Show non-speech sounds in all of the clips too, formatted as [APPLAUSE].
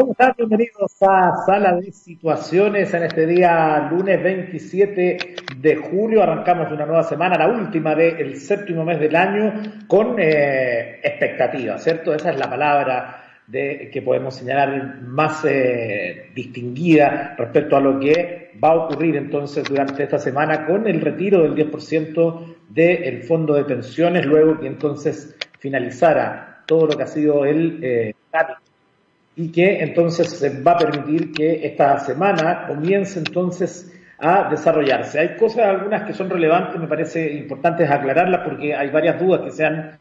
¿Cómo están? Bienvenidos a Sala de Situaciones en este día lunes 27 de julio. Arrancamos una nueva semana, la última del séptimo mes del año, con eh, expectativas, ¿cierto? Esa es la palabra de, que podemos señalar más eh, distinguida respecto a lo que va a ocurrir entonces durante esta semana con el retiro del 10% del fondo de pensiones, luego que entonces finalizara todo lo que ha sido el eh, y que entonces va a permitir que esta semana comience entonces a desarrollarse. Hay cosas, algunas que son relevantes, me parece importantes aclararlas porque hay varias dudas que se han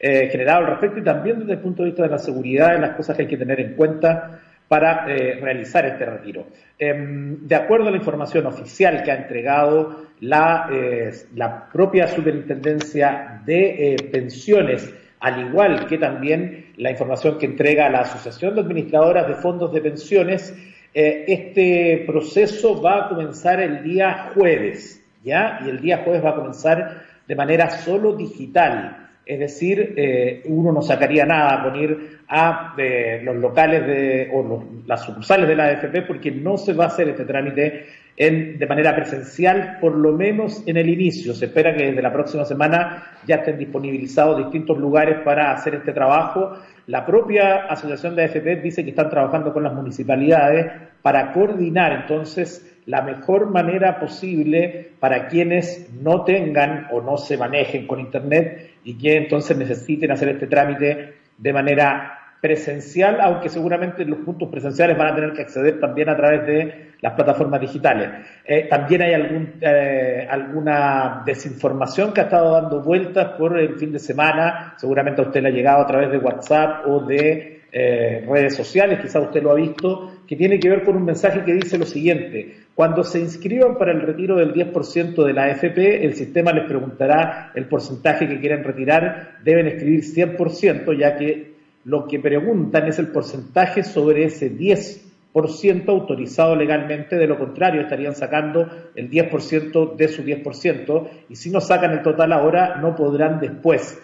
eh, generado al respecto y también desde el punto de vista de la seguridad de las cosas que hay que tener en cuenta para eh, realizar este retiro. Em, de acuerdo a la información oficial que ha entregado la, eh, la propia Superintendencia de Pensiones, al igual que también la información que entrega la Asociación de Administradoras de Fondos de Pensiones, este proceso va a comenzar el día jueves, ¿ya? Y el día jueves va a comenzar de manera solo digital. Es decir, eh, uno no sacaría nada con ir a eh, los locales de, o las sucursales de la AFP porque no se va a hacer este trámite de manera presencial, por lo menos en el inicio. Se espera que desde la próxima semana ya estén disponibilizados distintos lugares para hacer este trabajo. La propia Asociación de AFP dice que están trabajando con las municipalidades para coordinar entonces la mejor manera posible para quienes no tengan o no se manejen con Internet y que entonces necesiten hacer este trámite de manera presencial, aunque seguramente los puntos presenciales van a tener que acceder también a través de las plataformas digitales. Eh, también hay eh, alguna desinformación que ha estado dando vueltas por el fin de semana, seguramente a usted le ha llegado a través de WhatsApp o de eh, redes sociales, quizá usted lo ha visto, que tiene que ver con un mensaje que dice lo siguiente, cuando se inscriban para el retiro del 10% de la AFP, el sistema les preguntará el porcentaje que quieren retirar, deben escribir 100%, ya que lo que preguntan es el porcentaje sobre ese 10% autorizado legalmente, de lo contrario estarían sacando el 10% de su 10%, y si no sacan el total ahora, no podrán después.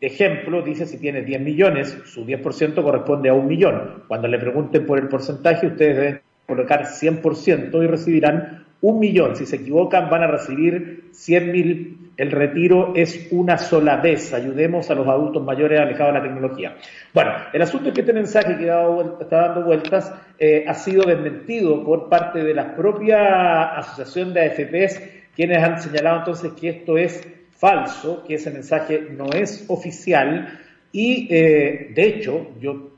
Ejemplo, dice si tiene 10 millones, su 10% corresponde a un millón. Cuando le pregunten por el porcentaje, ustedes deben colocar 100% y recibirán un millón. Si se equivocan, van a recibir 100 mil. El retiro es una sola vez. Ayudemos a los adultos mayores alejados de la tecnología. Bueno, el asunto es que este mensaje que está dando vueltas eh, ha sido desmentido por parte de la propia Asociación de AFPs, quienes han señalado entonces que esto es falso, que ese mensaje no es oficial y, eh, de hecho, yo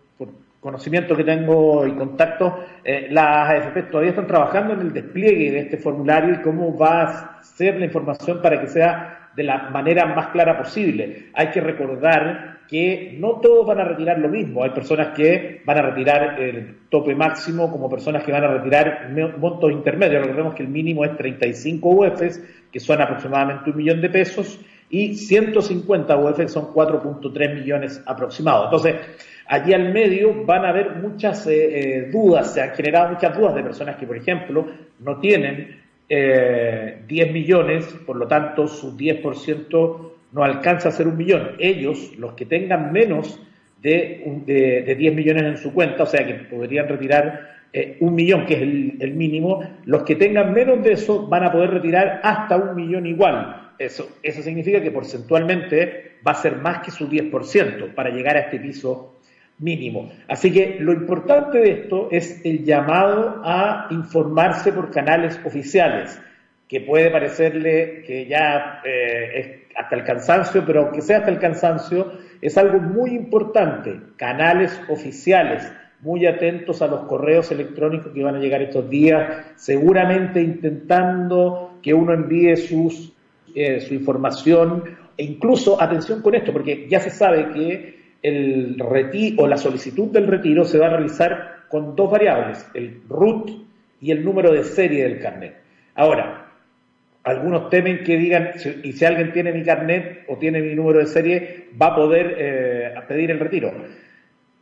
conocimiento que tengo y contacto, eh, las AFP todavía están trabajando en el despliegue de este formulario y cómo va a ser la información para que sea de la manera más clara posible. Hay que recordar que no todos van a retirar lo mismo. Hay personas que van a retirar el tope máximo como personas que van a retirar montos intermedios. Recordemos que el mínimo es 35 UFs, que son aproximadamente un millón de pesos, y 150 UFs son 4.3 millones aproximados. Entonces, allí al medio van a haber muchas eh, eh, dudas, se han generado muchas dudas de personas que, por ejemplo, no tienen 10 eh, millones, por lo tanto su 10% no alcanza a ser un millón. Ellos, los que tengan menos de, 10 millones en su cuenta, o sea que podrían retirar un millón, que es el, el, mínimo, los que tengan menos de eso van a poder retirar hasta un millón igual. Eso, eso significa que porcentualmente va a ser más que su 10% para llegar a este piso mínimo. Así que lo importante de esto es el llamado a informarse por canales oficiales, que puede parecerle que ya eh, es hasta el cansancio, pero aunque sea hasta el cansancio, es algo muy importante. Canales oficiales, muy atentos a los correos electrónicos que van a llegar estos días, seguramente intentando que uno envíe sus, eh, su información e incluso, atención con esto, porque ya se sabe que el retiro o la solicitud del retiro se va a realizar con dos variables, el RUT y el número de serie del carnet. Ahora, algunos temen que digan, y si alguien tiene mi carnet o tiene mi número de serie, va a poder eh, pedir el retiro.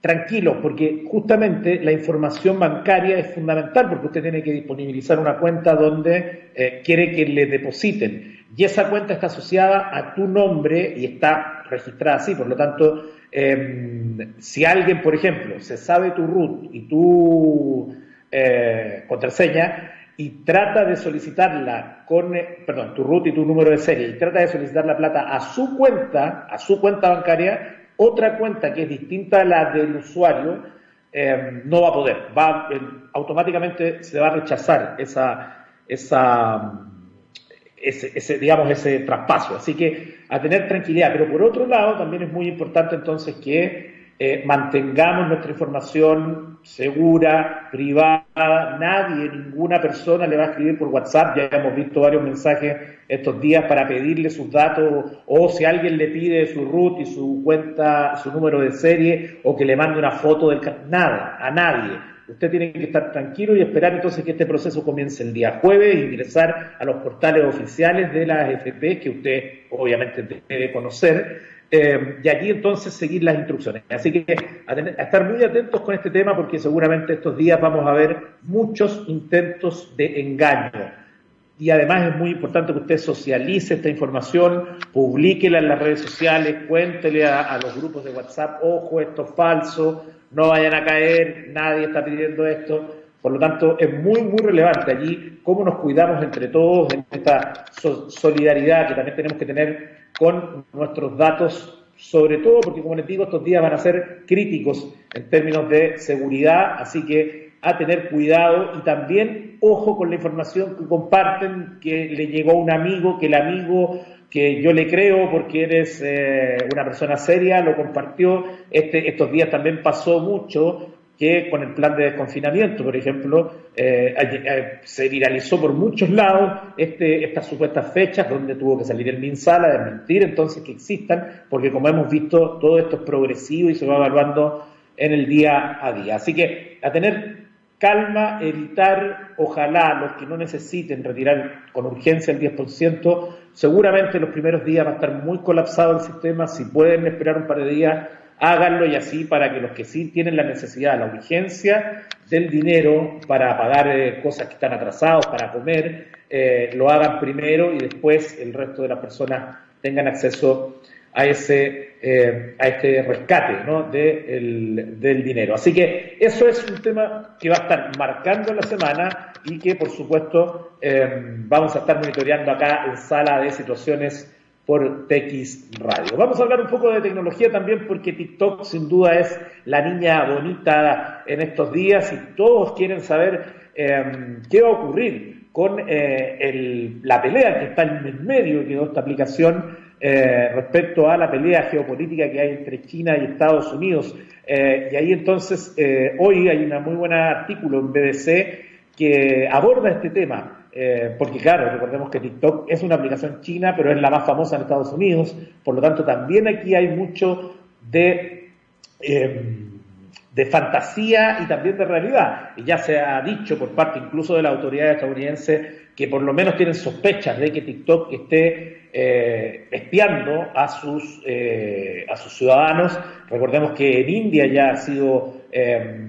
Tranquilo, porque justamente la información bancaria es fundamental, porque usted tiene que disponibilizar una cuenta donde eh, quiere que le depositen. Y esa cuenta está asociada a tu nombre y está registrada así, por lo tanto, em, si alguien, por ejemplo, se sabe tu root y tu eh, contraseña y trata de solicitarla con, eh, perdón, tu root y tu número de serie, y trata de solicitar la plata a su cuenta, a su cuenta bancaria, otra cuenta que es distinta a la del usuario, em, no va a poder, va, automáticamente se va a rechazar esa, esa ese, digamos, ese traspaso. Así que a tener tranquilidad. Pero por otro lado, también es muy importante entonces que eh, mantengamos nuestra información segura, privada. Nadie, ninguna persona le va a escribir por WhatsApp. Ya hemos visto varios mensajes estos días para pedirle sus datos o si alguien le pide su root y su cuenta, su número de serie o que le mande una foto del... Nada, a nadie Usted tiene que estar tranquilo y esperar entonces que este proceso comience el día jueves e ingresar a los portales oficiales de las AFP que usted obviamente debe conocer eh, y allí entonces seguir las instrucciones. Así que a, estar muy atentos con este tema porque seguramente estos días vamos a ver muchos intentos de engaño. Y además es muy importante que usted socialice esta información, publíquela en las redes sociales, cuéntele a, a los grupos de WhatsApp, ojo, esto es falso, no vayan a caer, nadie está pidiendo esto. Por lo tanto, es muy, muy relevante allí cómo nos cuidamos entre todos en esta solidaridad que también tenemos que tener con nuestros datos, sobre todo porque, como les digo, estos días van a ser críticos en términos de seguridad, así que a tener cuidado y también ojo con la información que comparten, que le llegó un amigo, que el amigo que yo le creo porque eres eh, una persona seria, lo compartió. Este, estos días también pasó mucho que con el plan de desconfinamiento, por ejemplo, eh, eh, se viralizó por muchos lados este, estas supuestas fechas donde tuvo que salir el MinSal a desmentir entonces que existan, porque como hemos visto, todo esto es progresivo y se va evaluando en el día a día. Así que a tener calma, evitar, ojalá, los que no necesiten retirar con urgencia el 10%, seguramente los primeros días va a estar muy colapsado el sistema, si pueden esperar un par de días, háganlo y así para que los que sí tienen la necesidad, la urgencia del dinero para pagar eh, cosas que están atrasados, para comer, eh, lo hagan primero y después el resto de las personas tengan acceso a ese eh, a este rescate ¿no? del dinero. Así que eso es un tema que va a estar marcando la semana y que por supuesto vamos a estar monitoreando acá en sala de situaciones por TX Radio. Vamos a hablar un poco de tecnología también porque TikTok sin duda es la niña bonita en estos días y todos quieren saber eh, qué va a ocurrir con la pelea que está en el medio de esta aplicación eh, respecto a la pelea geopolítica que hay entre China y Estados Unidos. Eh, y ahí entonces, eh, hoy hay un muy buen artículo en BBC que aborda este tema. Porque claro, recordemos que TikTok es una aplicación china, pero es la más famosa en Estados Unidos, por lo tanto también aquí hay mucho de de fantasía y también de realidad. Y ya se ha dicho por parte incluso de la autoridad estadounidense que por lo menos tienen sospechas de que TikTok esté eh, espiando a sus, eh, a sus ciudadanos. Recordemos que en India ya ha sido eh,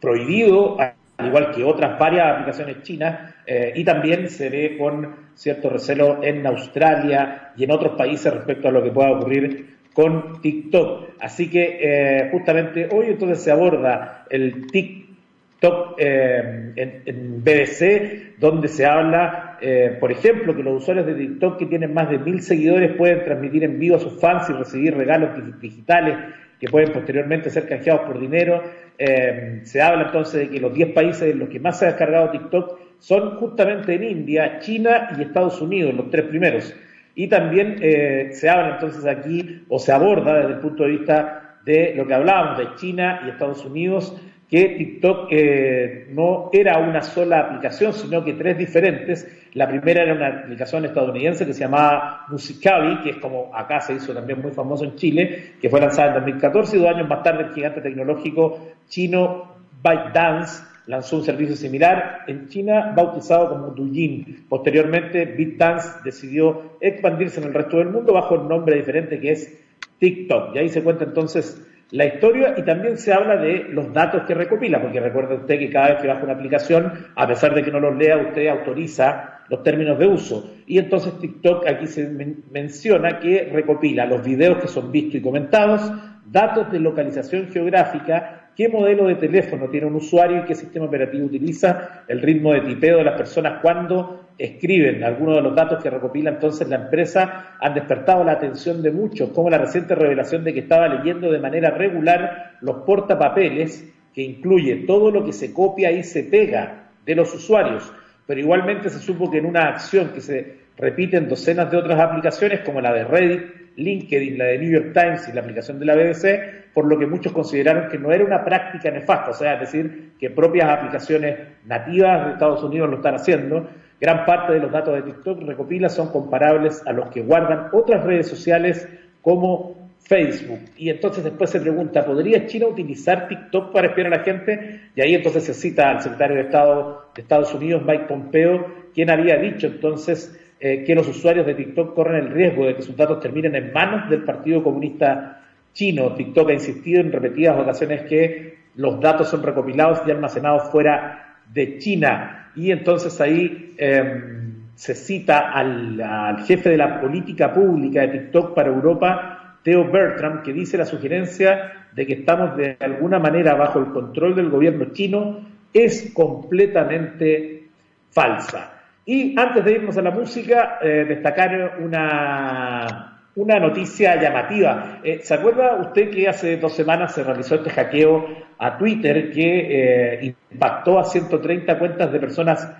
prohibido, al igual que otras varias aplicaciones chinas, y también se ve con cierto recelo en Australia y en otros países respecto a lo que pueda ocurrir con TikTok. Así que eh, justamente hoy entonces se aborda el TikTok eh, en, BBC, donde se habla, eh, por ejemplo, que los usuarios de TikTok que tienen más de mil seguidores pueden transmitir en vivo a sus fans y recibir regalos digitales que pueden posteriormente ser canjeados por dinero. Se habla entonces de que los 10 países en los que más se ha descargado TikTok son justamente en India, China y Estados Unidos, los tres primeros. Y también eh, se habla entonces aquí, o se aborda desde el punto de vista de lo que hablábamos de China y Estados Unidos, que TikTok eh, no era una sola aplicación, sino que tres diferentes. La primera era una aplicación estadounidense que se llamaba Musical.ly, que es como acá se hizo también muy famoso en Chile, que fue lanzada en 2014 y dos años más tarde el gigante tecnológico chino ByteDance lanzó un servicio similar en China bautizado como Douyin. Posteriormente, BitDance decidió expandirse en el resto del mundo bajo el nombre diferente que es TikTok. Y ahí se cuenta entonces la historia y también se habla de los datos que recopila, porque recuerde usted que cada vez que baja una aplicación, a pesar de que no los lea, usted autoriza los términos de uso. Y entonces TikTok aquí se menciona que recopila los videos que son vistos y comentados, datos de localización geográfica, qué modelo de teléfono tiene un usuario y qué sistema operativo utiliza, el ritmo de tipeo de las personas cuando escriben. Algunos de los datos que recopila entonces la empresa han despertado la atención de muchos, como la reciente revelación de que estaba leyendo de manera regular los portapapeles, que incluye todo lo que se copia y se pega de los usuarios, pero igualmente se supo que en una acción que se repite en docenas de otras aplicaciones, como la de Reddit, LinkedIn, la de New York Times y la aplicación de la BBC, por lo que muchos consideraron que no era una práctica nefasta, o sea, es decir, que propias aplicaciones nativas de Estados Unidos lo están haciendo, Gran parte de los datos de TikTok recopila son comparables a los que guardan otras redes sociales como Facebook. Y entonces después se pregunta, ¿podría China utilizar TikTok para espiar a la gente? Y ahí entonces se cita al secretario de Estado de Estados Unidos, Mike Pompeo, quien había dicho entonces eh, que los usuarios de TikTok corren el riesgo de que sus datos terminen en manos del Partido Comunista Chino. TikTok ha insistido en repetidas ocasiones que los datos son recopilados y almacenados fuera de China y entonces ahí em, se cita al, jefe de la política pública de TikTok para Europa, Theo Bertram, que dice la sugerencia de que estamos de alguna manera bajo el control del gobierno chino es completamente falsa. Y antes de irnos a la música, eh, destacar una, una noticia llamativa. Eh, ¿Se acuerda usted que hace dos semanas se realizó este hackeo a Twitter que eh, impactó a 130 cuentas de personas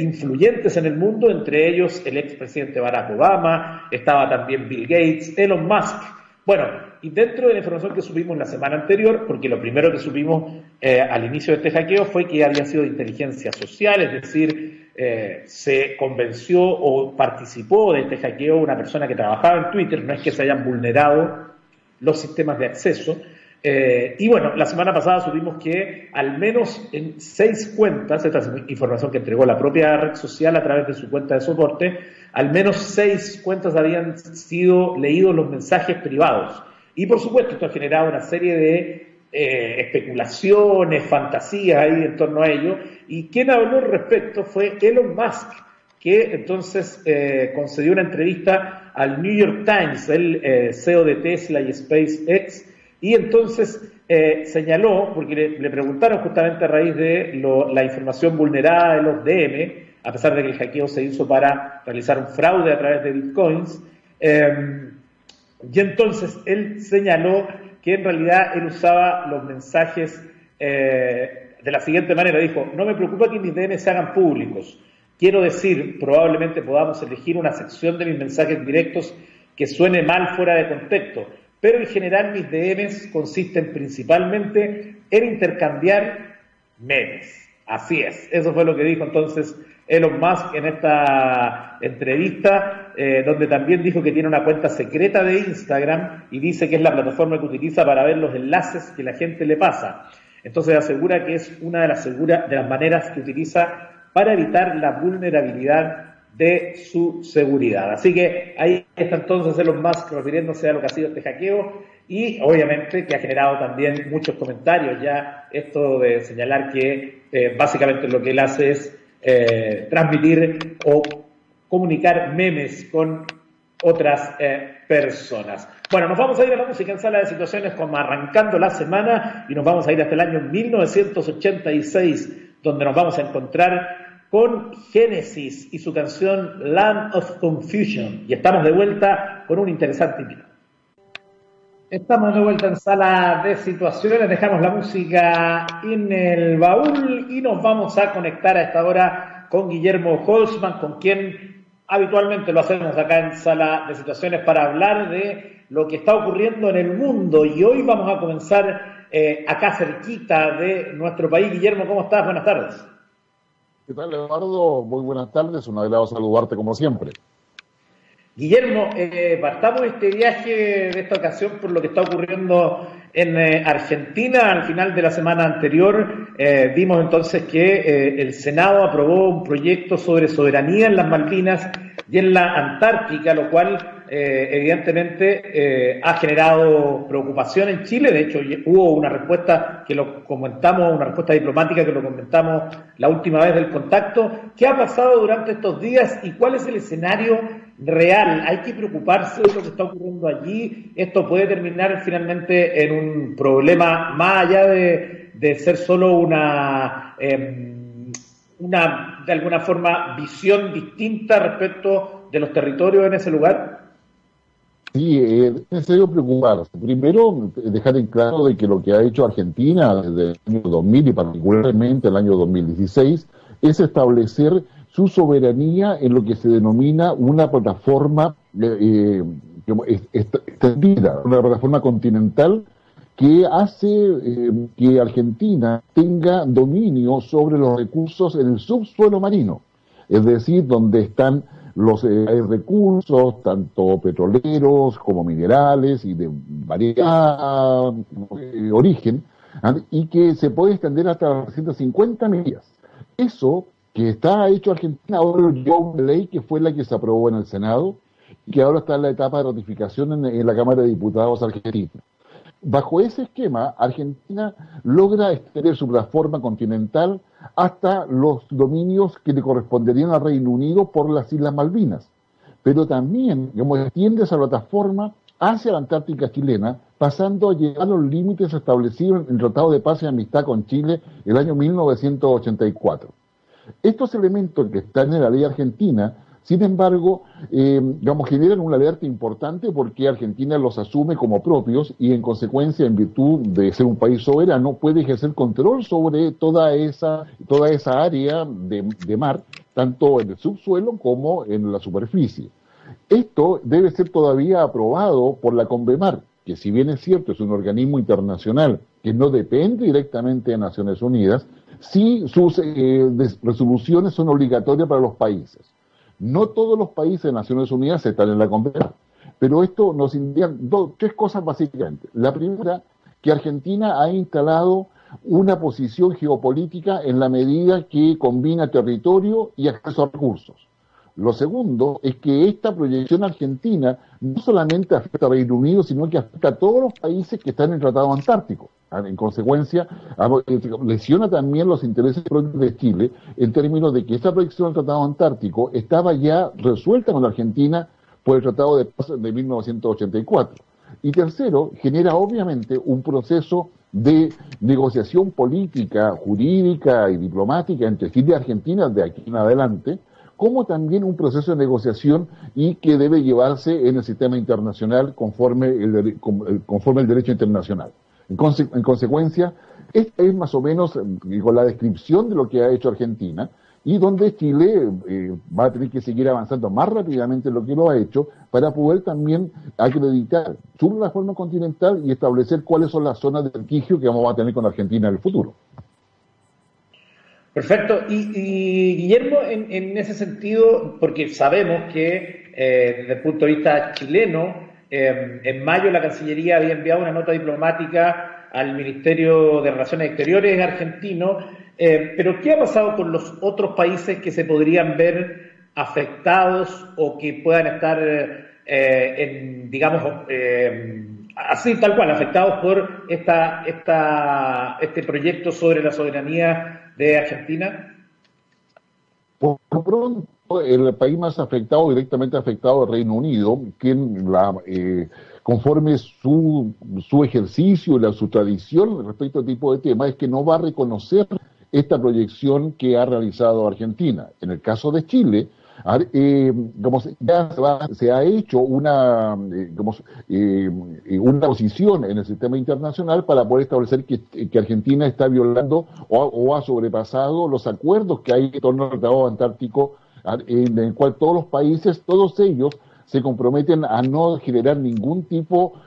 influyentes en el mundo, entre ellos el expresidente Barack Obama, estaba también Bill Gates, Elon Musk. Bueno, y dentro de la información que subimos la semana anterior, porque lo primero que subimos al inicio de este hackeo fue que había sido de inteligencia social, es decir, eh, se convenció o participó de este hackeo una persona que trabajaba en Twitter, no es que se hayan vulnerado los sistemas de acceso. Eh, y bueno, la semana pasada supimos que al menos en seis cuentas, esta es información que entregó la propia red social a través de su cuenta de soporte, al menos seis cuentas habían sido leídos los mensajes privados. Y por supuesto, esto ha generado una serie de eh, especulaciones, fantasías ahí en torno a ello. Y quien habló al respecto fue Elon Musk, que entonces eh, concedió una entrevista al New York Times, el eh, CEO de Tesla y SpaceX, y entonces señaló, porque le, preguntaron justamente a raíz de la información vulnerada de los DM, a pesar de que el hackeo se hizo para realizar un fraude a través de bitcoins, y entonces él señaló que en realidad él usaba los mensajes eh, de la siguiente manera. Dijo, no me preocupa que mis DM se hagan públicos. Quiero decir, probablemente podamos elegir una sección de mis mensajes directos que suene mal fuera de contexto, pero en general mis DMs consisten principalmente en intercambiar memes. Así es, eso fue lo que dijo entonces Elon Musk en esta entrevista, eh, donde también dijo que tiene una cuenta secreta de Instagram y dice que es la plataforma que utiliza para ver los enlaces que la gente le pasa. Entonces asegura que es una de las, segura, de las maneras que utiliza para evitar la vulnerabilidad de su seguridad. Así que ahí está entonces Elon Musk refiriéndose a lo que ha sido este hackeo y obviamente que ha generado también muchos comentarios ya esto de señalar que eh, básicamente lo que él hace es eh, transmitir o comunicar memes con otras eh, personas. Bueno, nos vamos a ir a la música en sala de situaciones como arrancando la semana y nos vamos a ir hasta el año 1986, donde nos vamos a encontrar con Genesis y su canción Land of Confusion. Y estamos de vuelta con un interesante invitado. Estamos de vuelta en sala de situaciones, dejamos la música en el baúl y nos vamos a conectar a esta hora con Guillermo Holzman, con quien habitualmente lo hacemos acá en sala de situaciones para hablar de lo que está ocurriendo en el mundo. Y hoy vamos a comenzar eh, acá cerquita de nuestro país. Guillermo, ¿cómo estás? Buenas tardes. ¿Qué tal, Eduardo? Muy buenas tardes. Un agrado saludarte como siempre. Guillermo, eh, partamos este viaje de esta ocasión por lo que está ocurriendo en eh, Argentina. Al final de la semana anterior eh, vimos entonces que eh, el Senado aprobó un proyecto sobre soberanía en las Malvinas y en la Antártica, lo cual evidentemente ha generado preocupación en Chile. De hecho, hubo una respuesta que lo comentamos, una respuesta diplomática que lo comentamos la última vez del contacto. ¿Qué ha pasado durante estos días y cuál es el escenario real? ¿Hay que preocuparse de lo que está ocurriendo allí? ¿Esto puede terminar finalmente en un problema más allá de, de ser solo una... Em, una, de alguna forma, visión distinta respecto de los territorios en ese lugar? Sí, eh, es necesario preocuparse. Primero, dejar en claro de que lo que ha hecho Argentina desde el año 2000 y particularmente el año 2016 es establecer su soberanía en lo que se denomina una plataforma eh, extendida, una plataforma continental que hace eh, que Argentina tenga dominio sobre los recursos en el subsuelo marino, es decir, donde están los eh, recursos, tanto petroleros como minerales y de variedad origen, ¿ah? y que se puede extender hasta 150 millas. Eso que está hecho Argentina ahora lleva una ley que fue la que se aprobó en el Senado y que ahora está en la etapa de ratificación en la Cámara de Diputados argentina. Bajo ese esquema, Argentina logra extender su plataforma continental hasta los dominios que le corresponderían al Reino Unido por las Islas Malvinas. Pero también, como extiende esa plataforma hacia la Antártica chilena, pasando a llegar a los límites establecidos en el Tratado de Paz y Amistad con Chile el año 1984. Estos elementos que están en la ley argentina sin embargo, eh, digamos, generan una alerta importante porque Argentina los asume como propios y en consecuencia, en virtud de ser un país soberano, puede ejercer control sobre toda esa, toda esa área de, de mar, tanto en el subsuelo como en la superficie. Esto debe ser todavía aprobado por la Convemar, que si bien es cierto es un organismo internacional que no depende directamente de Naciones Unidas, sí sus eh, resoluciones son obligatorias para los países. No todos los países de Naciones Unidas están en la convención, pero esto nos indica dos, tres cosas básicamente. La primera, que Argentina ha instalado una posición geopolítica en la medida que combina territorio y acceso a recursos. Lo segundo es que esta proyección argentina no solamente afecta al Reino Unido, sino que afecta a todos los países que están en el Tratado Antártico. Ah, en consecuencia, ah, eh, lesiona también los intereses de Chile en términos de que esta proyección del Tratado Antártico estaba ya resuelta con la Argentina por el Tratado de Paz de 1984. Y tercero, genera obviamente un proceso de negociación política, jurídica y diplomática entre Chile y Argentina de aquí en adelante, como también un proceso de negociación y que debe llevarse en el sistema internacional conforme el, conforme el derecho internacional. En, consecuencia, esta es más o menos eh, con la descripción de lo que ha hecho Argentina y donde Chile eh, va a tener que seguir avanzando más rápidamente en lo que lo ha hecho para poder también acreditar su plataforma continental y establecer cuáles son las zonas de litigio que vamos a tener con Argentina en el futuro. Perfecto. Y, Guillermo, en, ese sentido, porque sabemos que eh, desde el punto de vista chileno, Em, en mayo la Cancillería había enviado una nota diplomática al Ministerio de Relaciones Exteriores argentino, em, pero ¿qué ha pasado con los otros países que se podrían ver afectados o que puedan estar, eh, en, digamos, em, así tal cual, afectados por esta, esta, este proyecto sobre la soberanía de Argentina? Por pronto, el país más afectado, directamente afectado, el Reino Unido, quien la, eh, conforme su, su ejercicio y la, su tradición respecto a este tipo de temas, es que no va a reconocer esta proyección que ha realizado Argentina. En el caso de Chile, como ya se, ha hecho una, eh, eh, una posición en el sistema internacional para poder establecer que, Argentina está violando o, ha sobrepasado los acuerdos que hay en torno al Tratado Antártico en el cual todos los países, todos ellos, se comprometen a no generar ningún tipo de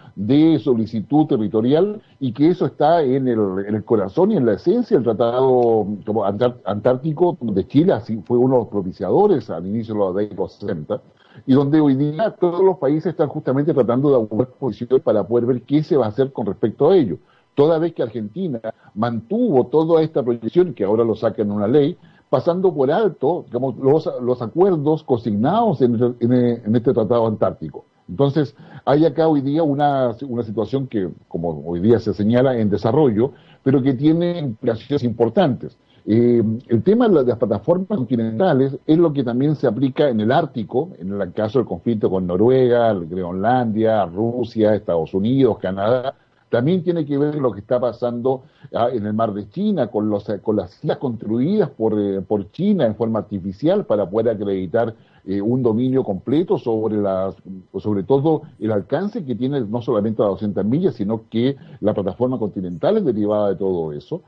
solicitud territorial y que eso está en el, corazón y en la esencia del Tratado Antártico de Chile, así fue uno de los propiciadores al inicio de los años 60, y donde hoy día todos los países están justamente tratando de abordar posiciones para poder ver qué se va a hacer con respecto a ello. Toda vez que Argentina mantuvo toda esta proyección, que ahora lo saca en una ley, pasando por alto los acuerdos consignados en, en, este Tratado Antártico. Entonces, hay acá hoy día una, una situación que, como hoy día se señala, en desarrollo, pero que tiene implicaciones importantes. Eh, el tema de las plataformas continentales es lo que también se aplica en el Ártico, en el caso del conflicto con Noruega, Groenlandia, Rusia, Estados Unidos, Canadá, también tiene que ver lo que está pasando ah, en el mar de China, con, los, con las islas construidas por, eh, por China en forma artificial para poder acreditar eh, un dominio completo sobre, las, sobre todo el alcance que tiene no solamente a 200 millas, sino que la plataforma continental es derivada de todo eso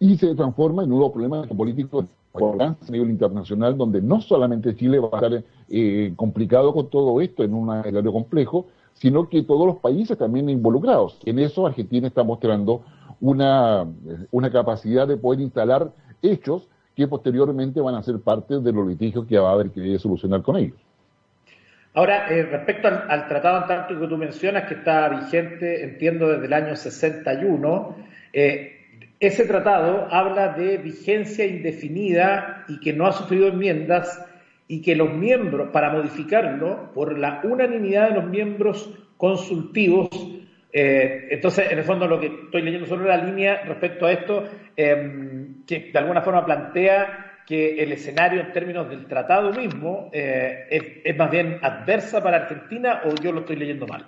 y se transforma en un nuevo problema político a nivel internacional, donde no solamente Chile va a estar eh, complicado con todo esto en un escenario complejo, sino que todos los países también involucrados. En eso Argentina está mostrando una, una capacidad de poder instalar hechos que posteriormente van a ser parte de los litigios que va a haber que solucionar con ellos. Ahora, eh, respecto al, Tratado Antártico que tú mencionas, que está vigente, entiendo, desde el año 61, eh, ese tratado habla de vigencia indefinida y que no ha sufrido enmiendas y que los miembros, para modificarlo, por la unanimidad de los miembros consultivos, eh, entonces, en el fondo, lo que estoy leyendo sobre la línea respecto a esto, em, que de alguna forma plantea que el escenario en términos del tratado mismo eh, es, más bien adversa para Argentina o yo lo estoy leyendo mal.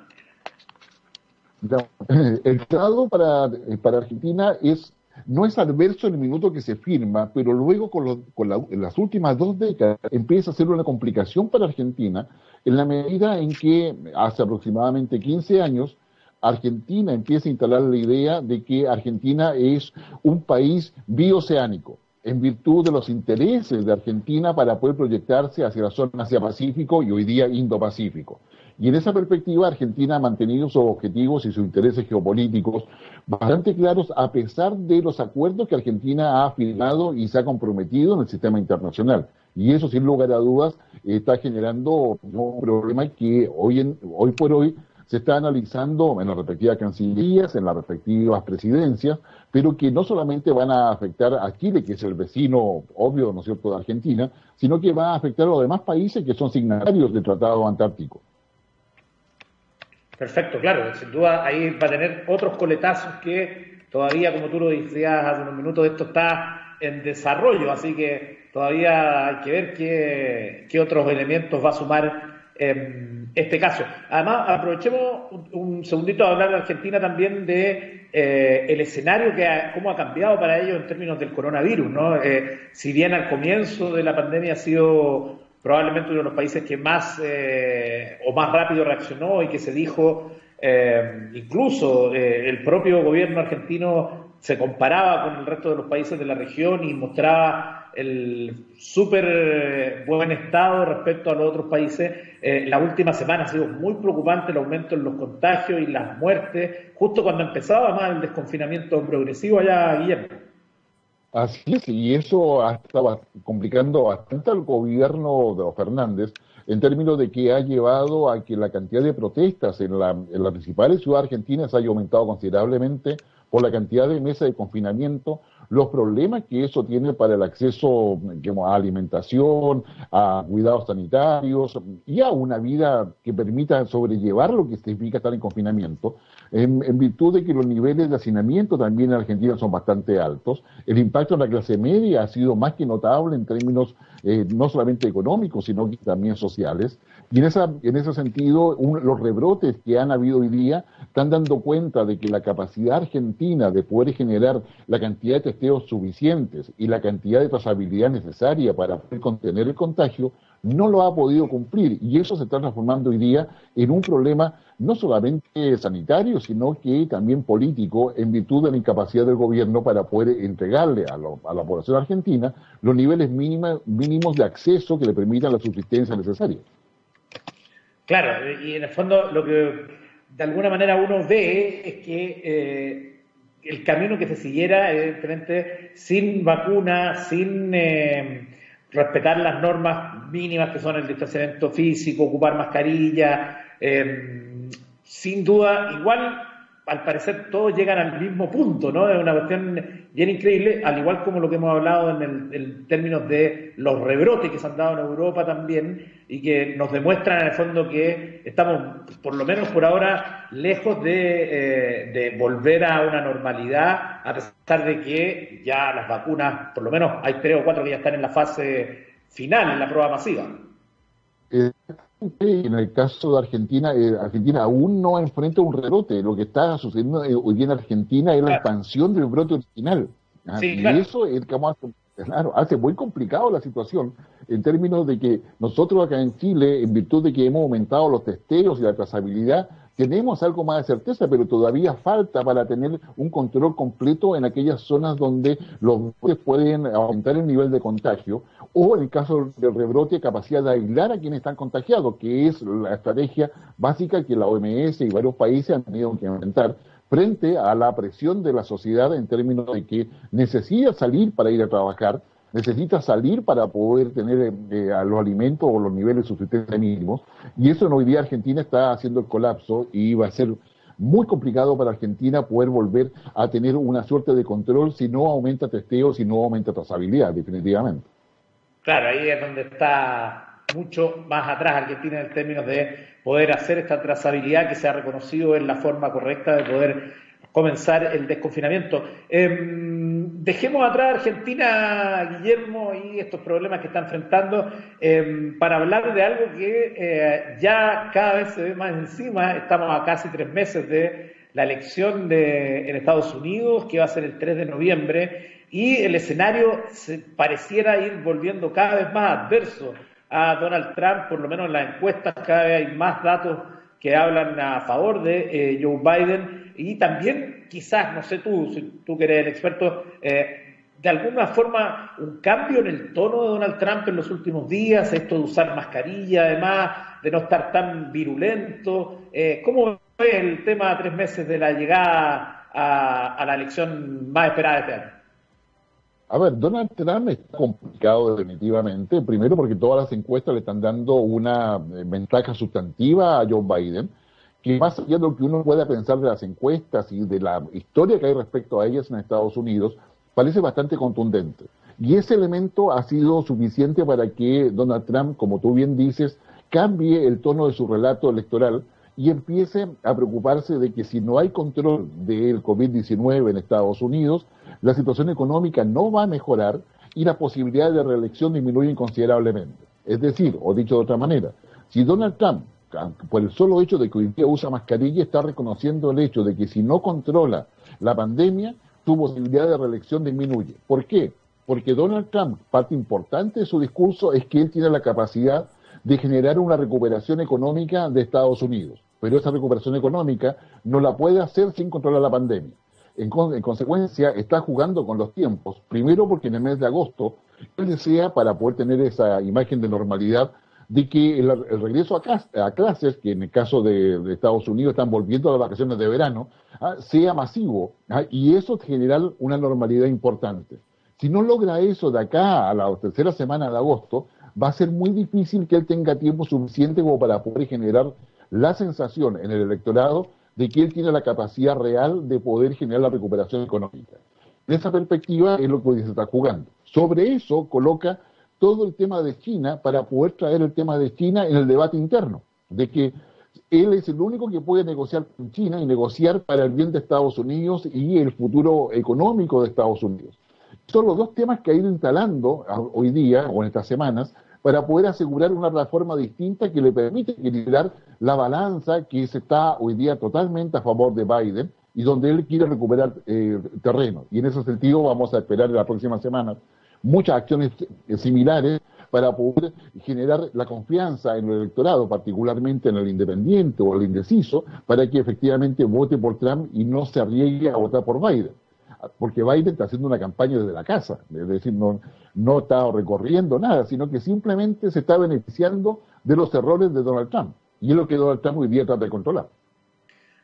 [LAUGHS] El tratado para, para Argentina es no es adverso en el minuto que se firma, pero luego con, en las últimas dos décadas empieza a ser una complicación para Argentina en la medida en que hace aproximadamente 15 años Argentina empieza a instalar la idea de que Argentina es un país bioceánico en virtud de los intereses de Argentina para poder proyectarse hacia la zona Asia-Pacífico y hoy día Indo-Pacífico. Y en esa perspectiva, Argentina ha mantenido sus objetivos y sus intereses geopolíticos bastante claros, a pesar de los acuerdos que Argentina ha firmado y se ha comprometido en el sistema internacional. Y eso, sin lugar a dudas, está generando un problema que hoy, en, hoy por hoy se está analizando en las respectivas cancillerías, en las respectivas presidencias, pero que no solamente van a afectar a Chile, que es el vecino obvio, ¿no es cierto?, de Argentina, sino que va a afectar a los demás países que son signatarios del Tratado Antártico. Perfecto, claro, sin duda ahí va a tener otros coletazos que todavía, como tú lo decías hace unos minutos, esto está en desarrollo, así que todavía hay que ver qué, otros elementos va a sumar este caso. Además, aprovechemos un, segundito a hablar de Argentina también de eh, el escenario que ha, cómo ha cambiado para ellos en términos del coronavirus, ¿no? Eh, si bien al comienzo de la pandemia ha sido probablemente uno de los países que más eh, o más rápido reaccionó y que se dijo, eh, incluso eh, el propio gobierno argentino se comparaba con el resto de los países de la región y mostraba el súper buen estado respecto a los otros países. la última semana ha sido muy preocupante el aumento en los contagios y las muertes, justo cuando empezaba más el desconfinamiento progresivo allá, Guillermo. Así es, y eso estado complicando bastante al gobierno de los Fernández en términos de que ha llevado a que la cantidad de protestas en, la, en las principales ciudades argentinas haya aumentado considerablemente por la cantidad de mesas de confinamiento, los problemas que eso tiene para el acceso a alimentación, a cuidados sanitarios y a una vida que permita sobrellevar lo que significa estar en confinamiento, en, virtud de que los niveles de hacinamiento también en Argentina son bastante altos. El impacto en la clase media ha sido más que notable en términos eh, no solamente económicos, sino también sociales. Y en, esa, en ese sentido, los rebrotes que han habido hoy día están dando cuenta de que la capacidad argentina de poder generar la cantidad de testeos suficientes y la cantidad de trazabilidad necesaria para poder contener el contagio no lo ha podido cumplir. Y eso se está transformando hoy día en un problema no solamente sanitario, sino que también político, en virtud de la incapacidad del gobierno para poder entregarle a, a la población argentina los niveles mínimos de acceso que le permitan la subsistencia necesaria. Claro, y en el fondo lo que de alguna manera uno ve es que eh, el camino que se siguiera, evidentemente, sin vacuna, sin eh, respetar las normas mínimas que son el distanciamiento físico, ocupar mascarilla, eh, sin duda, igual al parecer todos llegan al mismo punto, ¿no? Es una cuestión bien increíble, al igual como lo que hemos hablado en, el, términos de los rebrotes que se han dado en Europa también y que nos demuestran en el fondo que estamos, por lo menos por ahora, lejos eh, de volver a una normalidad, a pesar de que ya las vacunas, por lo menos hay tres o cuatro que ya están en la fase final, en la prueba masiva. En el caso de Argentina, eh, Argentina aún no enfrenta un rebrote. Lo que está sucediendo eh, hoy día en Argentina es la expansión del brote original. Ah, y eso es como hace, claro, hace muy complicado la situación en términos de que nosotros acá en Chile, en virtud de que hemos aumentado los testeos y la trazabilidad, tenemos algo más de certeza, pero todavía falta para tener un control completo en aquellas zonas donde los brotes pueden aumentar el nivel de contagio o en el caso del rebrote, capacidad de aislar a quienes están contagiados, que es la estrategia básica que la OMS y varios países han tenido que enfrentar frente a la presión de la sociedad en términos de que necesita salir para ir a trabajar, necesita salir para poder tener eh, los alimentos o los niveles de subsistencia mínimos. Y eso en hoy día Argentina está haciendo el colapso y va a ser muy complicado para Argentina poder volver a tener una suerte de control si no aumenta testeo, si no aumenta trazabilidad, definitivamente. Claro, ahí es donde está mucho más atrás Argentina en términos de poder hacer esta trazabilidad que se ha reconocido en la forma correcta de poder comenzar el desconfinamiento. Em, dejemos atrás Argentina, Guillermo, y estos problemas que está enfrentando em, para hablar de algo que eh, ya cada vez se ve más encima. Estamos a casi tres meses de la elección de, en Estados Unidos, que va a ser el 3 de noviembre, y el escenario se pareciera ir volviendo cada vez más adverso a Donald Trump, por lo menos en las encuestas cada vez hay más datos que hablan a favor de eh, Joe Biden y también quizás, no sé tú, si tú que eres el experto, eh, de alguna forma un cambio en el tono de Donald Trump en los últimos días, esto de usar mascarilla, además, de no estar tan virulento. Eh, ¿Cómo ves el tema a tres meses de la llegada a, la elección más esperada de este año? A ver, Donald Trump está complicado definitivamente, primero porque todas las encuestas le están dando una eh, ventaja sustantiva a Joe Biden, que más allá de lo que uno pueda pensar de las encuestas y de la historia que hay respecto a ellas en Estados Unidos, parece bastante contundente. Y ese elemento ha sido suficiente para que Donald Trump, como tú bien dices, cambie el tono de su relato electoral y empiece a preocuparse de que si no hay control del COVID-19 en Estados Unidos, la situación económica no va a mejorar y las posibilidades de reelección disminuyen considerablemente. Es decir, o dicho de otra manera, si Donald Trump por el solo hecho de que hoy día usa mascarilla, está reconociendo el hecho de que si no controla la pandemia, su posibilidad de reelección disminuye. ¿Por qué? Porque Donald Trump, parte importante de su discurso es que él tiene la capacidad de generar una recuperación económica de Estados Unidos. Pero esa recuperación económica no la puede hacer sin controlar la pandemia. En, en, consecuencia, está jugando con los tiempos. Primero porque en el mes de agosto él desea, para poder tener esa imagen de normalidad, de que el, regreso a, clases, que en el caso de, Estados Unidos están volviendo a las vacaciones de verano, ah, sea masivo ah, y eso genera una normalidad importante. Si no logra eso de acá a la tercera semana de agosto, va a ser muy difícil que él tenga tiempo suficiente como para poder generar la sensación en el electorado de que él tiene la capacidad real de poder generar la recuperación económica. En esa perspectiva es lo que se está jugando. Sobre eso coloca todo el tema de China para poder traer el tema de China en el debate interno, de que él es el único que puede negociar con China y negociar para el bien de Estados Unidos y el futuro económico de Estados Unidos. Son los dos temas que ha ido instalando hoy día o en estas semanas para poder asegurar una reforma distinta que le permite equilibrar la balanza que se está hoy día totalmente a favor de Biden y donde él quiere recuperar eh, terreno. Y en ese sentido vamos a esperar la próxima semana muchas acciones eh, similares para poder generar la confianza en el electorado, particularmente en el independiente o el indeciso, para que efectivamente vote por Trump y no se arriesgue a votar por Biden. Porque Biden está haciendo una campaña desde la casa, es decir, no, no está recorriendo nada, sino que simplemente se está beneficiando de los errores de Donald Trump. Y es lo que Donald Trump hoy día trata de controlar.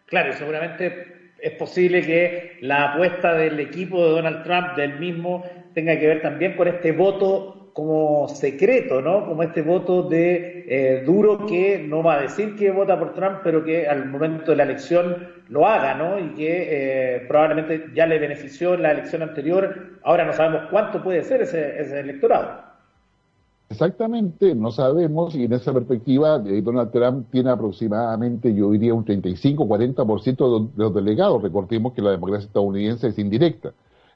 Claro, seguramente es posible que la apuesta del equipo de Donald Trump, del mismo, tenga que ver también con este voto como secreto, ¿no? Como este voto de eh, duro que no va a decir que vota por Trump, pero que al momento de la elección lo haga, ¿no? Y que eh, probablemente ya le benefició en la elección anterior. Ahora no sabemos cuánto puede ser ese, ese electorado. Exactamente, no sabemos y en esa perspectiva Donald Trump tiene aproximadamente, yo diría, un 35-40% de los delegados. Recordemos que la democracia estadounidense es indirecta.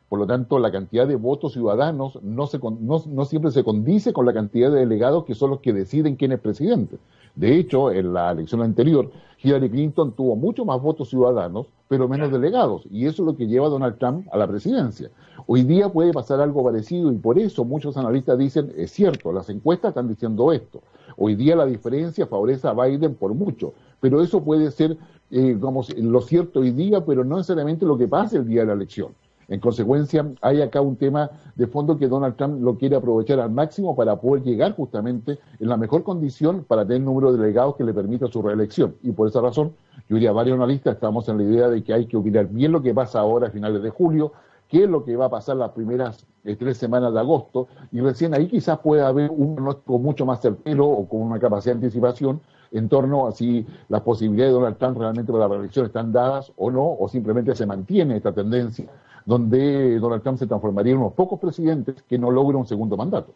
Por lo tanto, la cantidad de votos ciudadanos no, se, no, siempre se condice con la cantidad de delegados que son los que deciden quién es presidente. De hecho, en la elección anterior, Hillary Clinton tuvo mucho más votos ciudadanos, pero menos delegados, y eso es lo que lleva a Donald Trump a la presidencia. Hoy día puede pasar algo parecido y por eso muchos analistas dicen, es cierto, las encuestas están diciendo esto. Hoy día la diferencia favorece a Biden por mucho, pero eso puede ser, eh, lo cierto hoy día, pero no necesariamente lo que pase el día de la elección. En consecuencia, hay acá un tema de fondo que Donald Trump lo quiere aprovechar al máximo para poder llegar justamente en la mejor condición para tener el número de delegados que le permita su reelección. Y por esa razón, yo diría, varios analistas estamos en la idea de que hay que opinar bien lo que pasa ahora a finales de julio, qué es lo que va a pasar las primeras eh, tres semanas de agosto, y recién ahí quizás pueda haber un pronóstico mucho más certero o con una capacidad de anticipación en torno a si las posibilidades de Donald Trump realmente para la reelección están dadas o no, o simplemente se mantiene esta tendencia donde Donald Trump se transformaría en unos pocos presidentes que no logran un segundo mandato.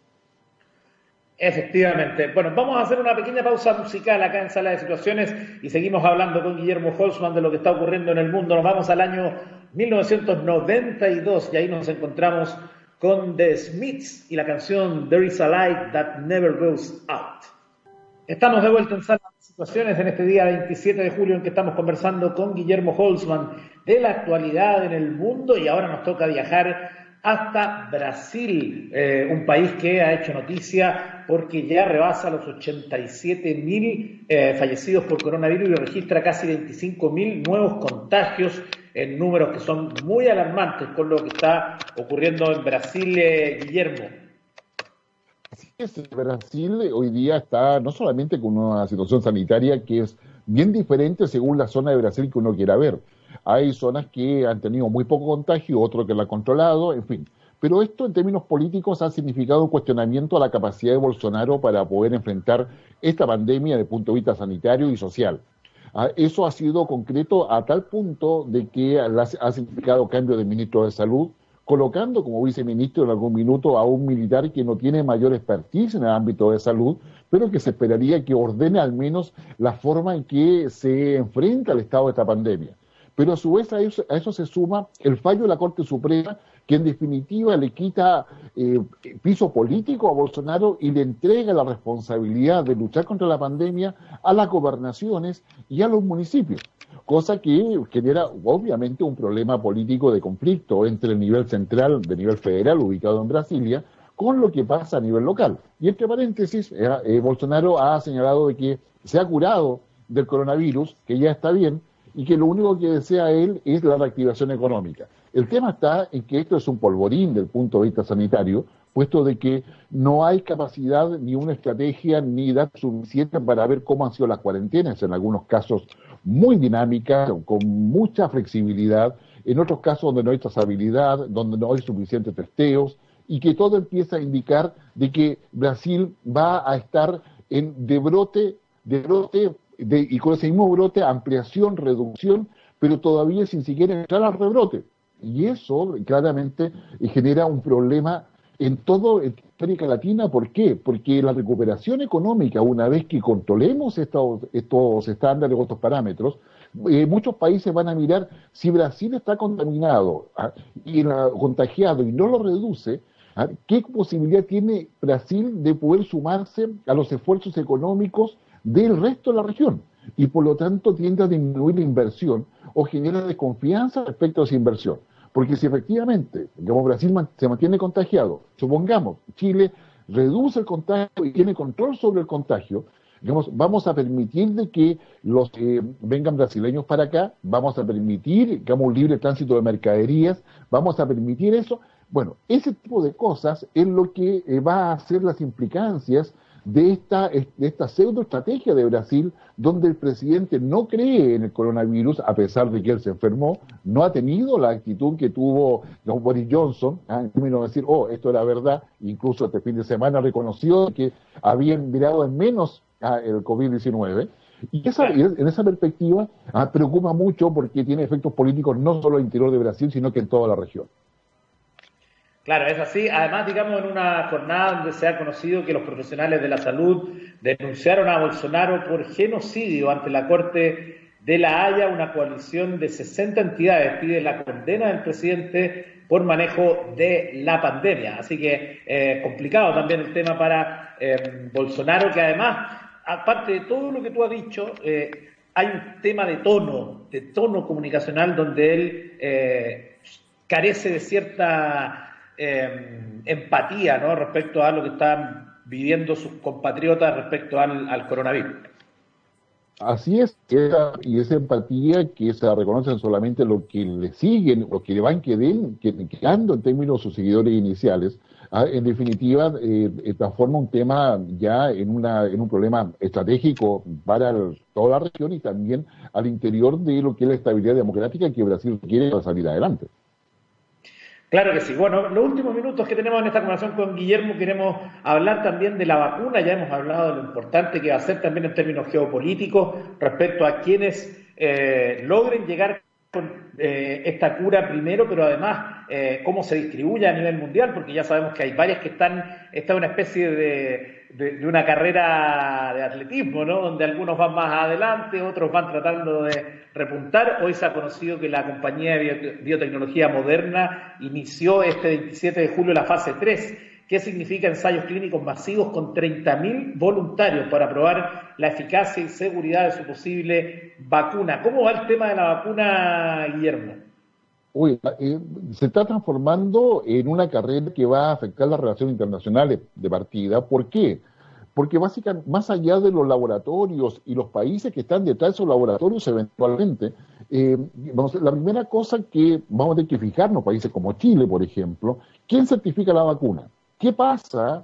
Efectivamente. Bueno, vamos a hacer una pequeña pausa musical acá en Sala de Situaciones y seguimos hablando con Guillermo Holzman de lo que está ocurriendo en el mundo. Nos vamos al año 1992 y ahí nos encontramos con The Smiths y la canción There is a Light That Never Goes Out. Estamos de vuelta en Sala de Situaciones en este día 27 de julio en que estamos conversando con Guillermo Holzman de la actualidad en el mundo y ahora nos toca viajar hasta Brasil, eh, un país que ha hecho noticia porque ya rebasa los 87 mil eh, fallecidos por coronavirus y registra casi 25 mil nuevos contagios en números que son muy alarmantes con lo que está ocurriendo en Brasil, eh, Guillermo. Así es, Brasil hoy día está no solamente con una situación sanitaria que es bien diferente según la zona de Brasil que uno quiera ver. Hay zonas que han tenido muy poco contagio, otros que lo han controlado, en fin. Pero esto en términos políticos ha significado un cuestionamiento a la capacidad de Bolsonaro para poder enfrentar esta pandemia desde el punto de vista sanitario y social. Ah, eso ha sido concreto a tal punto de que ha significado cambio de ministro de Salud, colocando como viceministro en algún minuto a un militar que no tiene mayor expertise en el ámbito de salud, pero que se esperaría que ordene al menos la forma en que se enfrenta el estado de esta pandemia. Pero a su vez a eso, se suma el fallo de la Corte Suprema, que en definitiva le quita eh, piso político a Bolsonaro y le entrega la responsabilidad de luchar contra la pandemia a las gobernaciones y a los municipios, cosa que genera obviamente un problema político de conflicto entre el nivel central, de nivel federal ubicado en Brasilia, con lo que pasa a nivel local. Y entre paréntesis, eh, eh, Bolsonaro ha señalado de que se ha curado del coronavirus, que ya está bien, y que lo único que desea él es la reactivación económica. El tema está en que esto es un polvorín del punto de vista sanitario, puesto de que no hay capacidad ni una estrategia ni datos suficientes para ver cómo han sido las cuarentenas, en algunos casos muy dinámicas, con mucha flexibilidad, en otros casos donde no hay trazabilidad, donde no hay suficientes testeos, y que todo empieza a indicar de que Brasil va a estar en de brote, de brote y con ese mismo brote, ampliación, reducción, pero todavía sin siquiera entrar al rebrote. Y eso claramente genera un problema en toda América Latina. ¿Por qué? Porque la recuperación económica, una vez que controlemos estos, estos estándares o estos parámetros, eh, muchos países van a mirar si Brasil está contaminado ¿ah? y contagiado y no lo reduce, ¿ah? ¿qué posibilidad tiene Brasil de poder sumarse a los esfuerzos económicos del resto de la región y por lo tanto tiende a disminuir la inversión o genera desconfianza respecto a esa inversión. Porque si efectivamente, digamos, Brasil se mantiene contagiado, supongamos, Chile reduce el contagio y tiene control sobre el contagio, digamos, vamos a permitir que los que vengan brasileños para acá, vamos a permitir, digamos, un libre tránsito de mercaderías, vamos a permitir eso. Bueno, ese tipo de cosas es lo que eh, va a hacer las implicancias de esta, de esta pseudo estrategia de Brasil, donde el presidente no cree en el coronavirus, a pesar de que él se enfermó, no ha tenido la actitud que tuvo Boris Johnson, ¿ah? en términos de decir, oh, esto era verdad, incluso este fin de semana reconoció que habían mirado en menos el COVID-19. Y esa, en esa perspectiva ah, preocupa mucho porque tiene efectos políticos no solo en el interior de Brasil, sino que en toda la región. Claro, es así. Además, digamos, en una jornada donde se ha conocido que los profesionales de la salud denunciaron a Bolsonaro por genocidio ante la Corte de la Haya, una coalición de 60 entidades pide la condena del presidente por manejo de la pandemia. Así que eh, complicado también el tema para eh, Bolsonaro, que además, aparte de todo lo que tú has dicho, eh, hay un tema de tono, de tono comunicacional donde él carece de cierta Em, empatía ¿no? respecto a lo que están viviendo sus compatriotas respecto al, coronavirus. Así es, y esa empatía que se reconocen solamente lo que le siguen, lo que le van quedando en términos de sus seguidores iniciales, ah, en definitiva eh, eh, transforma un tema ya en, una, en un problema estratégico para toda la región y también al interior de lo que es la estabilidad democrática que Brasil quiere para salir adelante. Claro que sí. Bueno, los últimos minutos que tenemos en esta conversación con Guillermo queremos hablar también de la vacuna. Ya hemos hablado de lo importante que va a ser también en términos geopolíticos respecto a quienes eh, logren llegar eh, esta cura primero, pero además eh, cómo se distribuye a nivel mundial, porque ya sabemos que hay varias que están, está una especie de de, una carrera de atletismo, ¿no? Donde algunos van más adelante, otros van tratando de repuntar. Hoy se ha conocido que la compañía de biotecnología moderna inició este 27 de julio la fase 3. ¿Qué significa ensayos clínicos masivos con 30.000 voluntarios para probar la eficacia y seguridad de su posible vacuna? ¿Cómo va el tema de la vacuna, Guillermo? Uy, se está transformando en una carrera que va a afectar las relaciones internacionales de partida. ¿Por qué? Porque básicamente, más allá de los laboratorios y los países que están detrás de esos laboratorios eventualmente, eh, la primera cosa que vamos a tener que fijarnos, países como Chile, por ejemplo, ¿quién certifica la vacuna? ¿Qué pasa?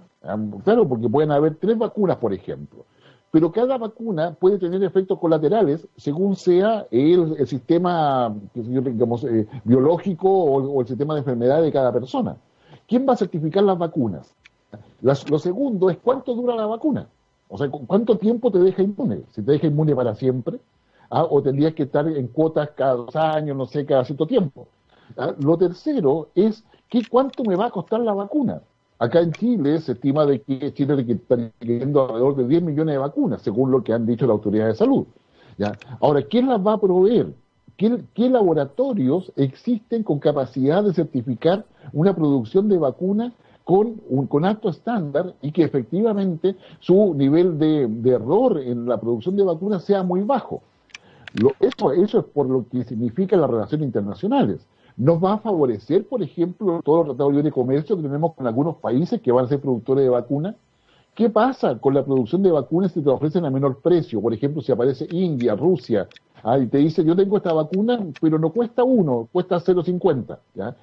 Claro, porque pueden haber tres vacunas, por ejemplo pero cada vacuna puede tener efectos colaterales según sea el, sistema digamos, eh, biológico o, el sistema de enfermedad de cada persona. ¿Quién va a certificar las vacunas? lo segundo es cuánto dura la vacuna. O sea, cuánto tiempo te deja inmune. Si te deja inmune para siempre, ¿ah? o tendrías que estar en cuotas cada dos años, no sé, cada cierto tiempo. ¿ah? Lo tercero es ¿qué, cuánto me va a costar la vacuna. Acá en Chile se estima de que Chile está requiriendo alrededor de 10 millones de vacunas, según lo que han dicho las autoridades de salud. ¿ya? Ahora, ¿quién las va a proveer? ¿Qué, laboratorios existen con capacidad de certificar una producción de vacunas con, un, con alto estándar y que efectivamente su nivel de, error en la producción de vacunas sea muy bajo? eso, eso es por lo que significan las relaciones internacionales nos va a favorecer, por ejemplo, todos los tratados de libre comercio que tenemos con algunos países que van a ser productores de vacunas. ¿Qué pasa con la producción de vacunas si te ofrecen a menor precio? Por ejemplo, si aparece India, Rusia, ah, y te dice, yo tengo esta vacuna, pero no cuesta uno, cuesta 0,50. ¿ya?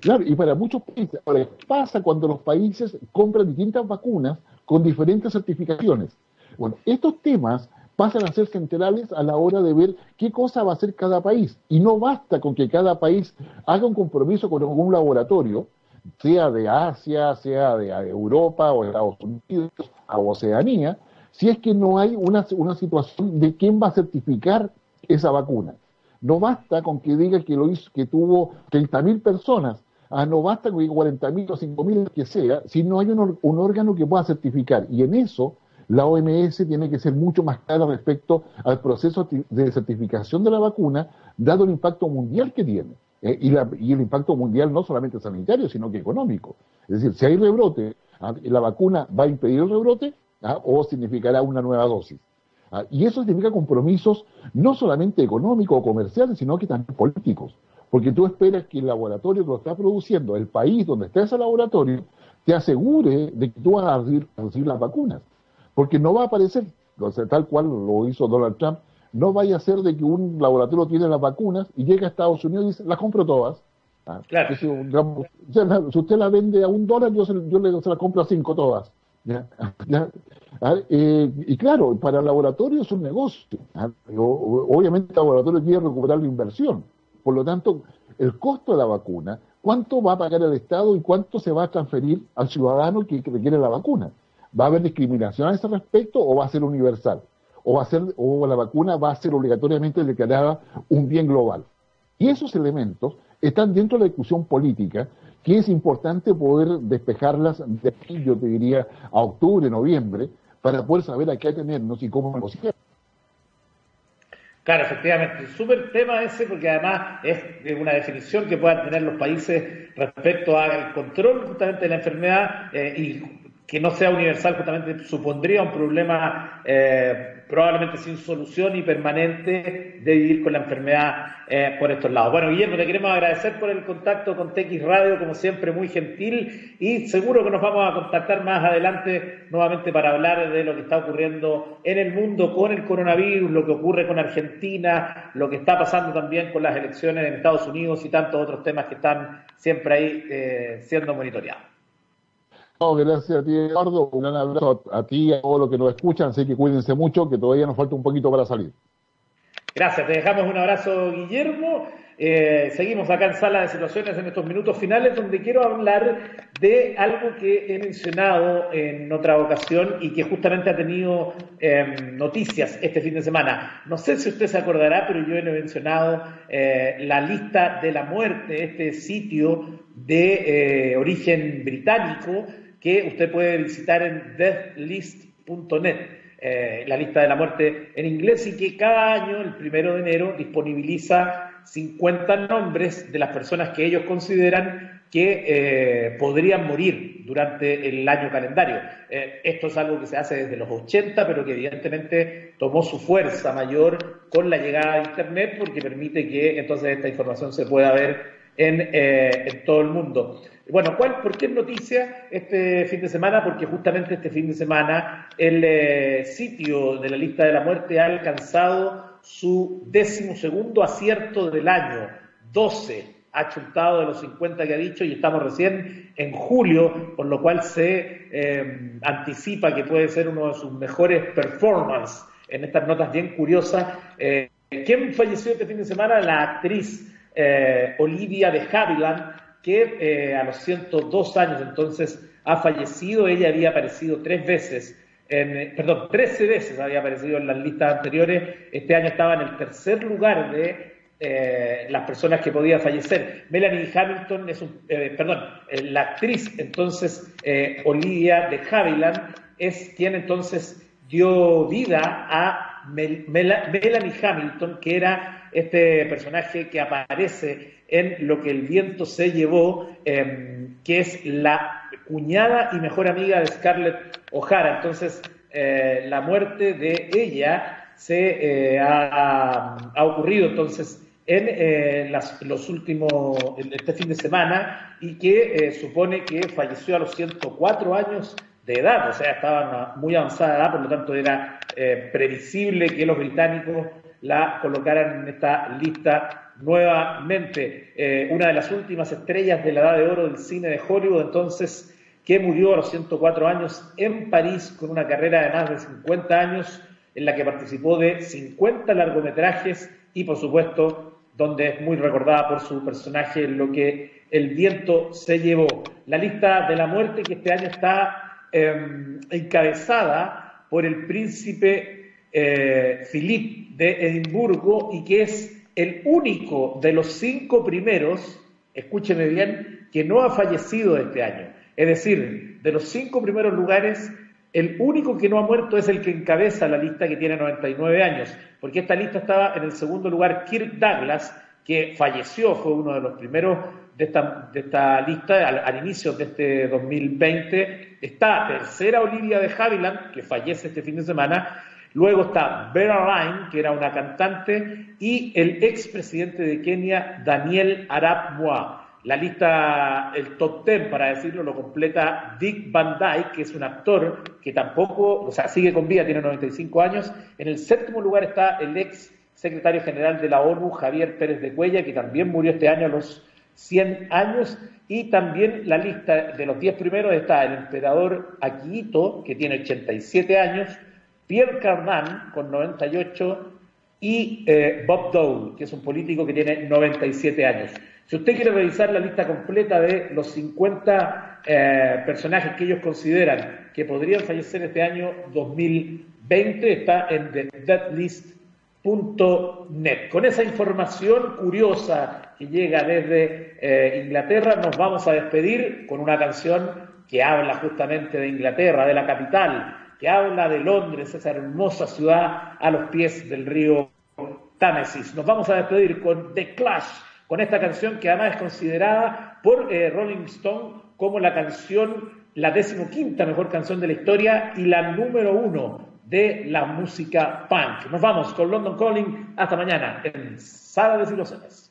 Claro. y para muchos países, ahora, ¿qué pasa cuando los países compran distintas vacunas con diferentes certificaciones? Bueno, estos temas pasan a ser centrales a la hora de ver qué cosa va a hacer cada país. Y no basta con que cada país haga un compromiso con algún laboratorio, sea de Asia, sea de Europa o Estados Unidos o Oceanía, si es que no hay una, una situación de quién va a certificar esa vacuna. No basta con que diga que lo hizo, que tuvo 30.000 personas, ah, no basta con que 40.000 o 5.000 que sea, si no hay un, un órgano que pueda certificar. Y en eso la OMS tiene que ser mucho más clara respecto al proceso de certificación de la vacuna, dado el impacto mundial que tiene. Eh, y, el impacto mundial no solamente sanitario, sino que económico. Es decir, si hay rebrote, ah, ¿la vacuna va a impedir el rebrote ah, o significará una nueva dosis? Ah, y eso significa compromisos no solamente económicos o comerciales, sino que también políticos. Porque tú esperas que el laboratorio que lo está produciendo, el país donde está ese laboratorio, te asegure de que tú vas a recibir las vacunas porque no va a aparecer, tal cual lo hizo Donald Trump, no vaya a ser de que un laboratorio tiene las vacunas y llega a Estados Unidos y dice, las compro todas. Ah, claro. si, usted la vende a un dólar, yo, se, yo le, se compro a cinco todas. [LAUGHS] Eh, y claro, para el laboratorio es un negocio. Obviamente el laboratorio quiere recuperar la inversión. Por lo tanto, el costo de la vacuna, cuánto va a pagar el Estado y cuánto se va a transferir al ciudadano que requiere la vacuna. ¿Va a haber discriminación a ese respecto o va a ser universal? ¿O, va a ser, o la vacuna va a ser obligatoriamente declarada un bien global? Y esos elementos están dentro de la discusión política que es importante poder despejarlas de aquí, yo te diría, a octubre, noviembre, para poder saber a qué atenernos y cómo negociar. Claro, efectivamente, súper tema ese porque además es una definición que puedan tener los países respecto al control justamente de la enfermedad eh, y que no sea universal justamente supondría un problema eh, probablemente sin solución y permanente de vivir con la enfermedad eh, por estos lados. Bueno, Guillermo, te queremos agradecer por el contacto con TX Radio, como siempre, muy gentil y seguro que nos vamos a contactar más adelante nuevamente para hablar de lo que está ocurriendo en el mundo con el coronavirus, lo que ocurre con Argentina, lo que está pasando también con las elecciones en Estados Unidos y tantos otros temas que están siempre ahí eh, siendo monitoreados gracias a ti, Eduardo. Un gran abrazo a, ti y a todos los que nos escuchan. Así que cuídense mucho, que todavía nos falta un poquito para salir. Gracias, te dejamos un abrazo, Guillermo. Eh, seguimos acá en Sala de Situaciones en estos minutos finales, donde quiero hablar de algo que he mencionado en otra ocasión y que justamente ha tenido em, noticias este fin de semana. No sé si usted se acordará, pero yo he mencionado eh, la lista de la muerte, este sitio de eh, origen británico que usted puede visitar en deathlist.net, eh, la lista de la muerte en inglés, y que cada año, el primero de enero, disponibiliza 50 nombres de las personas que ellos consideran que eh, podrían morir durante el año calendario. Eh, esto es algo que se hace desde los 80, pero que evidentemente tomó su fuerza mayor con la llegada de Internet, porque permite que entonces esta información se pueda ver en, en todo el mundo. Bueno, ¿cuál, ¿por qué noticia este fin de semana? Porque justamente este fin de semana el eh, sitio de la lista de la muerte ha alcanzado su décimo segundo acierto del año, 12 ha chutado de los 50 que ha dicho y estamos recién en julio, por lo cual se eh, anticipa que puede ser uno de sus mejores performances en estas notas bien curiosas. Eh, ¿Quién falleció este fin de semana? La actriz Olivia de Havilland, que eh, a los 102 años entonces ha fallecido. Ella había aparecido tres veces, en, perdón, 13 veces había aparecido en las listas anteriores. Este año estaba en el tercer lugar de eh, las personas que podía fallecer. Melanie Hamilton es un, eh, perdón, la actriz entonces Olivia de Havilland es quien entonces dio vida a Melanie Hamilton, que era este personaje que aparece en Lo que el viento se llevó, em, que es la cuñada y mejor amiga de Scarlett O'Hara. Entonces, eh, la muerte de ella se eh, ha, ocurrido entonces en eh, los últimos, este fin de semana y que supone que falleció a los 104 años de edad, o sea, estaba muy avanzada por lo tanto era previsible que los británicos la colocaran en esta lista nuevamente eh, una de las últimas estrellas de la edad de oro del cine de Hollywood, entonces, que murió a los 104 años en París con una carrera de más de 50 años en la que participó de 50 largometrajes y, por supuesto, donde es muy recordada por su personaje lo que el viento se llevó. La lista de la muerte que este año está em, encabezada por el príncipe eh, Philippe de Edimburgo y que es el único de los cinco primeros, escúcheme bien, que no ha fallecido este año. Es decir, de los cinco primeros lugares, el único que no ha muerto es el que encabeza la lista que tiene 99 años, porque esta lista estaba en el segundo lugar Kirk Douglas, que falleció, fue uno de los primeros de esta, lista al, inicio de este 2020. Está tercera Olivia de Havilland, que fallece este fin de semana, Luego está Vera Ryan, que era una cantante, y el expresidente de Kenia, Daniel Arap Moi. La lista, el top ten, para decirlo, lo completa Dick Van Dyke, que es un actor que tampoco, o sea, sigue con vida, tiene 95 años. En el séptimo lugar está el ex secretario general de la ONU, Javier Pérez de Cuella, que también murió este año a los 100 años. Y también la lista de los 10 primeros está el emperador Akihito, que tiene 87 años, Pierre Cardin, con 98, y eh, Bob Dole, que es un político que tiene 97 años. Si usted quiere revisar la lista completa de los 50 eh, personajes que ellos consideran que podrían fallecer este año 2020, está en thedeadlist.net. Con esa información curiosa que llega desde eh, Inglaterra, nos vamos a despedir con una canción que habla justamente de Inglaterra, de la capital, que habla de Londres, esa hermosa ciudad a los pies del río Támesis. Nos vamos a despedir con The Clash, con esta canción que además es considerada por eh, Rolling Stone como la canción, la decimoquinta mejor canción de la historia y la número uno de la música punk. Nos vamos con London Calling. Hasta mañana en Sala de Filosofias.